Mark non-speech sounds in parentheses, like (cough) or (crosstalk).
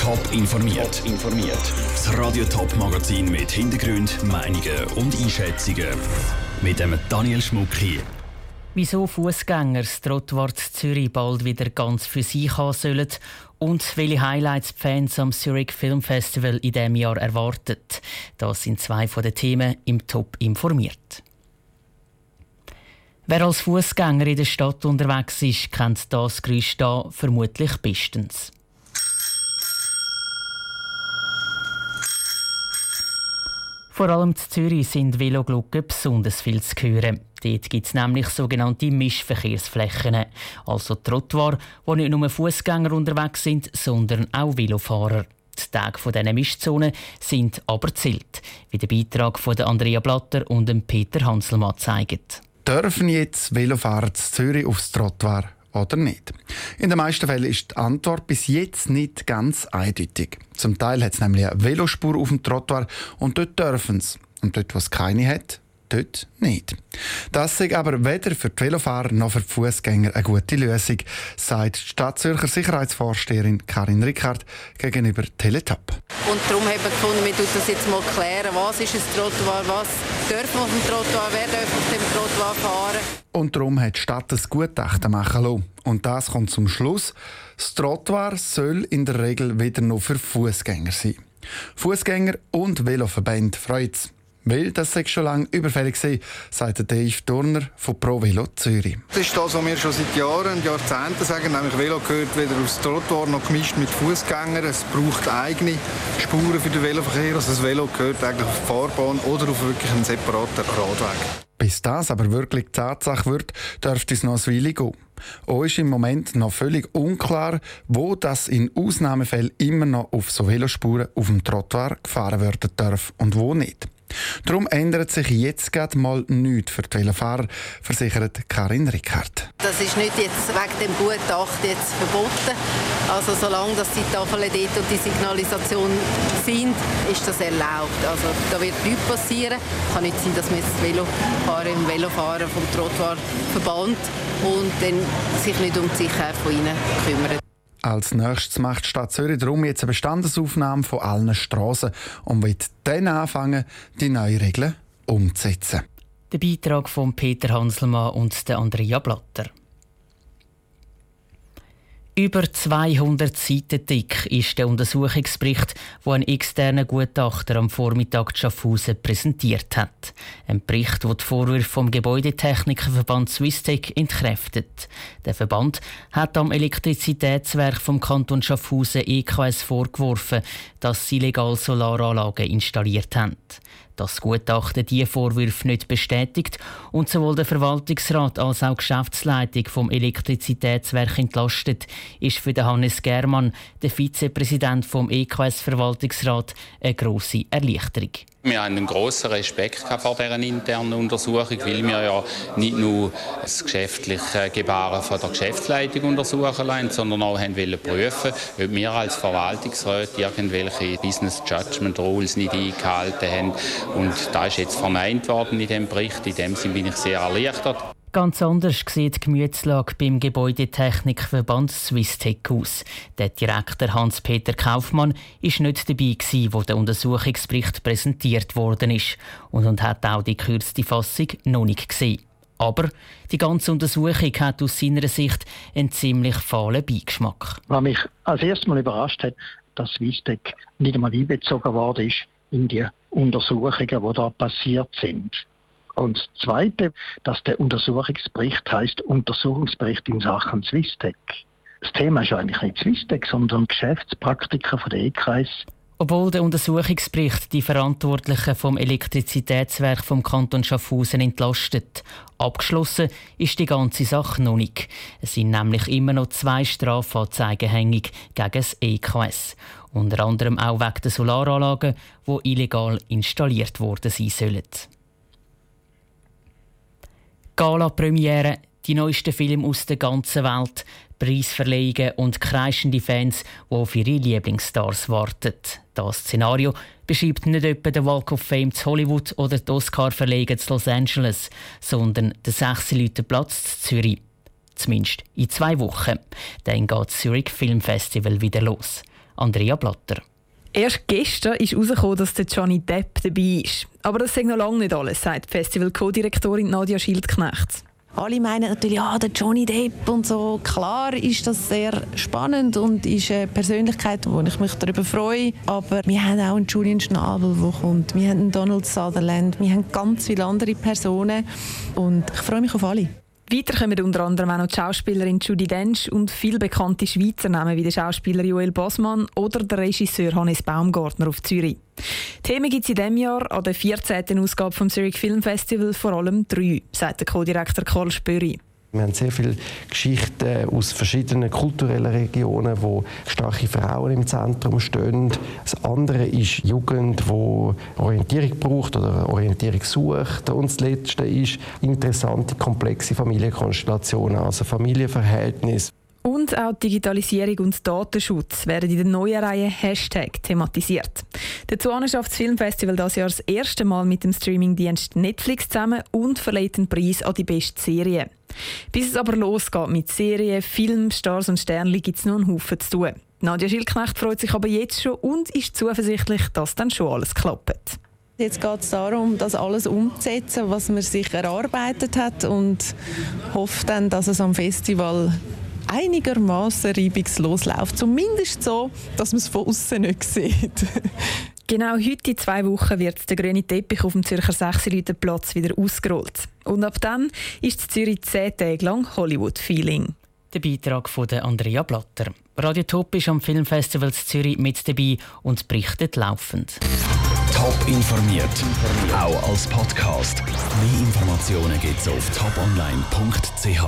Top informiert. informiert. Das Radio Top Magazin mit Hintergrund, Meinungen und Einschätzungen mit dem Daniel Schmuck hier. Wieso Fußgänger das Trottoir Zürich bald wieder ganz für sich haben sollen und welche Highlights die Fans am Zurich Film Festival in diesem Jahr erwarten. Das sind zwei von den Themen im Top informiert. Wer als Fußgänger in der Stadt unterwegs ist, kennt das Geräusch da vermutlich bestens. Vor allem in Zürich sind Veloglocken besonders viel zu hören. Dort gibt es nämlich sogenannte Mischverkehrsflächen, also Trottoir, wo nicht nur Fußgänger unterwegs sind, sondern auch Velofahrer. Die Tage dieser Mischzonen sind aber zählt, wie der Beitrag von Andrea Blatter und Peter Hanselmann zeigt. Dürfen jetzt Velofahrer zu Zürich aufs Trottoir oder nicht? In den meisten Fällen ist die Antwort bis jetzt nicht ganz eindeutig. Zum Teil hat es nämlich eine Velospur auf dem Trottoir und dort dürfen sie. Und dort, wo es keine hat, dort nicht. Das ist aber weder für die Velofahrer noch für die Fußgänger eine gute Lösung, sagt die Stadtzürcher Sicherheitsvorsteherin Karin Rickard gegenüber Teletop. Und darum haben wir gefunden, wir das jetzt mal klären, was ist ein Trottoir, was dürfen wir auf dem Trottoir, wer darf auf dem Trottoir fahren. Und darum hat die Stadt ein Gutachten machen lassen. Und das kommt zum Schluss, das Trottoir soll in der Regel wieder nur für Fußgänger sein. Fußgänger und Veloverbände freut es. Weil das sei schon lange überfällig war, sagt Dave Turner von Pro Velo Zürich. Das ist das, was wir schon seit Jahren und Jahrzehnten sagen. Nämlich Velo gehört weder aufs Trottoir noch gemischt mit Fußgängern. Es braucht eigene Spuren für den Veloverkehr. Also das Velo gehört eigentlich auf die Fahrbahn oder auf wirklich einen separaten Radweg. Bis das aber wirklich Tatsache wird, dürfte es noch ein Weile gehen. Auch ist im Moment noch völlig unklar, wo das in Ausnahmefällen immer noch auf so Velospuren auf dem Trottoir gefahren werden darf und wo nicht. Darum ändert sich jetzt gerade mal nichts für die Velofahrer, versichert Karin Rickard. Das ist nicht jetzt wegen dem Gutachten jetzt verboten. Also solange dass die Tafeln dort und die Signalisation sind, ist das erlaubt. Also da wird nichts passieren. Es kann nicht sein, dass man das Velofahrer im Velofahren vom Trottoir verbannt und dann sich nicht um die Sicherheit von ihnen kümmert. Als nächstes macht die Stadt Zürich darum jetzt eine Bestandesaufnahme von allen Strassen und wird dann anfangen, die neuen Regeln umzusetzen. Der Beitrag von Peter Hanselmann und der Andrea Blatter. Über 200 Seiten dick ist der Untersuchungsbericht, wo ein externer Gutachter am Vormittag Schaffhausen präsentiert hat. Ein Bericht, der die Vorwürfe vom Gebäudetechnikerverband Swisstech entkräftet. Der Verband hat am Elektrizitätswerk vom Kanton Schaffhausen EKS vorgeworfen, dass sie illegal Solaranlagen installiert haben. Das Gutachten die Vorwürfe nicht bestätigt und sowohl der Verwaltungsrat als auch die Geschäftsleitung vom Elektrizitätswerk entlastet, ist für Hannes Germann, der Vizepräsident vom EKS Verwaltungsrat, eine grosse Erleichterung. Wir haben einen grossen Respekt vor dieser internen Untersuchung, weil wir ja nicht nur das geschäftliche Gebaren von der Geschäftsleitung untersuchen lassen, sondern auch haben wollen prüfen, ob wir als Verwaltungsrat irgendwelche Business Judgment Rules nicht eingehalten haben. Und da ist jetzt verneint worden in dem Bericht. In dem Sinne bin ich sehr erleichtert. Ganz anders sieht die Gemütslage beim Gebäudetechnikverband Swisstech aus. Der Direktor Hans-Peter Kaufmann ist nicht dabei, gewesen, wo der Untersuchungsbericht präsentiert worden ist und, und hat auch die kürzeste Fassung noch nicht gesehen. Aber die ganze Untersuchung hat aus seiner Sicht einen ziemlich fahlen Beigeschmack. Was mich als erstes Mal überrascht hat, dass Swisstech nicht einmal einbezogen worden ist in die Untersuchungen, die da passiert sind. Und das Zweite, dass der Untersuchungsbericht heißt Untersuchungsbericht in Sachen Swistec. Das Thema ist eigentlich nicht Swistec, sondern Geschäftspraktiker von der E-Kreis. Obwohl der Untersuchungsbericht die Verantwortlichen vom Elektrizitätswerk vom Kanton Schaffhausen entlastet, abgeschlossen ist die ganze Sache noch nicht. Es sind nämlich immer noch zwei Strafanzeigen hängig gegen das EKS. Unter anderem auch wegen der Solaranlagen, die illegal installiert worden sein sollen. Gala-Premiere, die neuesten Filme aus der ganzen Welt, Preisverleihungen und kreischende Fans, die auf ihre Lieblingsstars warten. Das Szenario beschreibt nicht etwa den Walk of Fame zu Hollywood oder die Oscar-Verleihung zu Los Angeles, sondern den 6 Leute Platz zu Zürich. Zumindest in zwei Wochen. Dann geht das Zurich Film Festival wieder los. Andrea Blatter. Erst gestern ist herausgekommen, dass der Johnny Depp dabei ist. Aber das sagt noch lange nicht alles, sagt Festival-Co-Direktorin Nadia Schildknecht. Alle meinen natürlich, ja, der Johnny Depp und so. Klar ist das sehr spannend und ist eine Persönlichkeit, wo ich mich darüber freue. Aber wir haben auch einen Julian Schnabel, der kommt. Wir haben einen Donald Sutherland. Wir haben ganz viele andere Personen. Und ich freue mich auf alle. Weiter kommen unter anderem auch noch die Schauspielerin Judy Dench und viel bekannte Schweizer Namen wie der Schauspieler Joel Bosman oder der Regisseur Hannes Baumgartner auf Zürich. Themen gibt es in diesem Jahr an der 14. Ausgabe vom Zurich Film Festival vor allem drei, sagt der Co-Direktor Karl Spöri. Wir haben sehr viele Geschichten aus verschiedenen kulturellen Regionen, wo starke Frauen im Zentrum stehen. Das andere ist Jugend, wo Orientierung braucht oder Orientierung sucht. Und das Letzte ist interessante, komplexe Familienkonstellationen, also Familienverhältnisse. Und auch Digitalisierung und Datenschutz werden in der neuen Reihe Hashtag thematisiert. Dazu schafft das Filmfestival das Jahr das erste Mal mit dem Streamingdienst Netflix zusammen und verleiht den Preis an die beste Serie. Bis es aber losgeht mit Serien, Film, Stars und Sternli gibt es noch einen Haufen zu tun. Nadja Schildknecht freut sich aber jetzt schon und ist zuversichtlich, dass dann schon alles klappt. Jetzt geht es darum, das alles umzusetzen, was man sich erarbeitet hat und hofft dann, dass es am Festival einigermaßen reibungslos läuft. Zumindest so, dass man es von außen nicht sieht. (laughs) Genau heute in zwei Wochen wird der grüne Teppich auf dem Zürcher Sechserleutenplatz wieder ausgerollt. Und ab dann ist Zürich zehn Tage lang Hollywood-Feeling. Der Beitrag von Andrea Blatter. Radio Top ist am Filmfestival Zürich mit dabei und berichtet laufend. Top informiert, auch als Podcast. Mehr Informationen gibt es auf toponline.ch.